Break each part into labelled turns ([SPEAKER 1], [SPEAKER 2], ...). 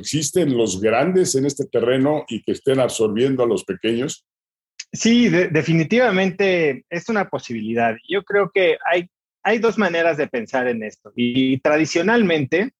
[SPEAKER 1] ¿Existen los grandes en este terreno y que estén absorbiendo a los pequeños?
[SPEAKER 2] Sí, definitivamente es una posibilidad. Yo creo que hay, hay dos maneras de pensar en esto. Y tradicionalmente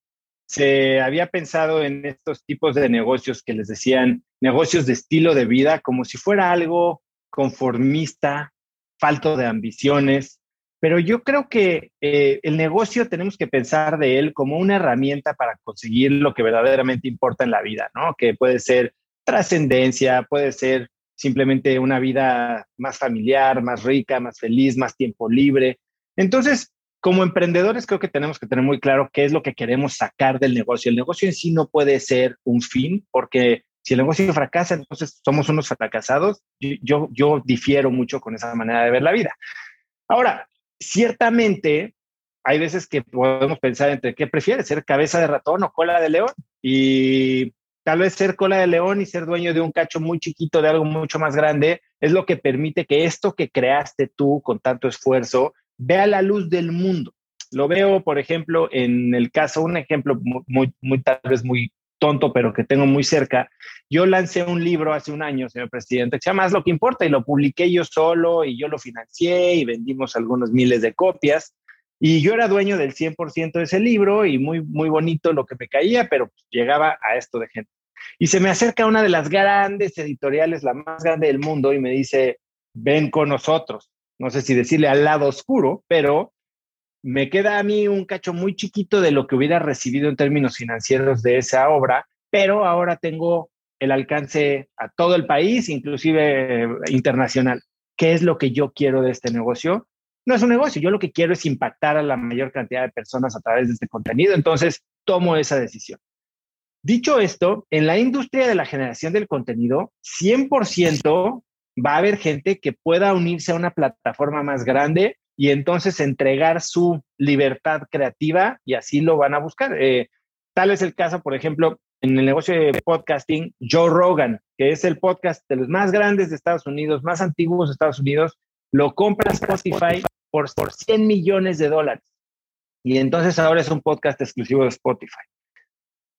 [SPEAKER 2] se había pensado en estos tipos de negocios que les decían negocios de estilo de vida como si fuera algo conformista, falto de ambiciones. Pero yo creo que eh, el negocio tenemos que pensar de él como una herramienta para conseguir lo que verdaderamente importa en la vida, ¿no? Que puede ser trascendencia, puede ser simplemente una vida más familiar, más rica, más feliz, más tiempo libre. Entonces, como emprendedores creo que tenemos que tener muy claro qué es lo que queremos sacar del negocio. El negocio en sí no puede ser un fin, porque si el negocio fracasa, entonces somos unos fracasados. Yo, yo difiero mucho con esa manera de ver la vida. Ahora, ciertamente hay veces que podemos pensar entre qué prefieres, ser cabeza de ratón o cola de león. Y Tal vez ser cola de león y ser dueño de un cacho muy chiquito de algo mucho más grande es lo que permite que esto que creaste tú con tanto esfuerzo vea la luz del mundo. Lo veo, por ejemplo, en el caso, un ejemplo muy, muy, tal vez muy tonto, pero que tengo muy cerca. Yo lancé un libro hace un año, señor presidente, que se llama lo que importa y lo publiqué yo solo y yo lo financié y vendimos algunos miles de copias. Y yo era dueño del 100% de ese libro y muy, muy bonito lo que me caía, pero llegaba a esto de gente. Y se me acerca una de las grandes editoriales, la más grande del mundo, y me dice, ven con nosotros. No sé si decirle al lado oscuro, pero me queda a mí un cacho muy chiquito de lo que hubiera recibido en términos financieros de esa obra, pero ahora tengo el alcance a todo el país, inclusive internacional. ¿Qué es lo que yo quiero de este negocio? no es un negocio, yo lo que quiero es impactar a la mayor cantidad de personas a través de este contenido, entonces tomo esa decisión. Dicho esto, en la industria de la generación del contenido, 100% va a haber gente que pueda unirse a una plataforma más grande y entonces entregar su libertad creativa y así lo van a buscar. Eh, tal es el caso, por ejemplo, en el negocio de podcasting, Joe Rogan, que es el podcast de los más grandes de Estados Unidos, más antiguos de Estados Unidos, lo compra Spotify por, por 100 millones de dólares. Y entonces ahora es un podcast exclusivo de Spotify.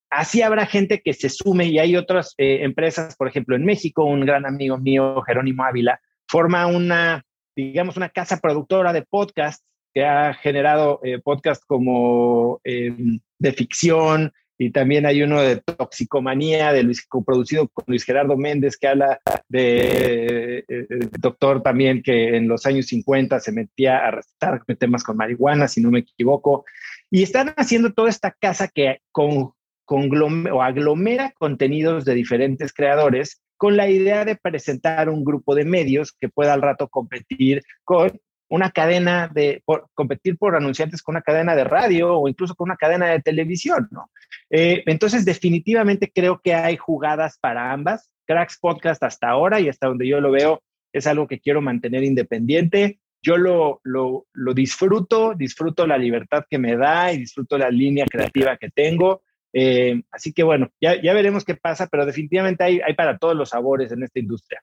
[SPEAKER 2] Así habrá gente que se sume y hay otras eh, empresas, por ejemplo, en México, un gran amigo mío, Jerónimo Ávila, forma una, digamos, una casa productora de podcasts que ha generado eh, podcasts como em, de ficción, y también hay uno de toxicomanía, de Luis, producido con Luis Gerardo Méndez, que habla de eh, doctor también que en los años 50 se metía a recetar temas con marihuana, si no me equivoco. Y están haciendo toda esta casa que con o aglomera contenidos de diferentes creadores con la idea de presentar un grupo de medios que pueda al rato competir con una cadena de, competir por anunciantes con una cadena de radio o incluso con una cadena de televisión, ¿no? Eh, entonces, definitivamente creo que hay jugadas para ambas. Cracks Podcast hasta ahora y hasta donde yo lo veo es algo que quiero mantener independiente. Yo lo, lo, lo disfruto, disfruto la libertad que me da y disfruto la línea creativa que tengo. Eh, así que bueno, ya, ya, veremos qué pasa, pero definitivamente hay, hay para todos los sabores en esta industria.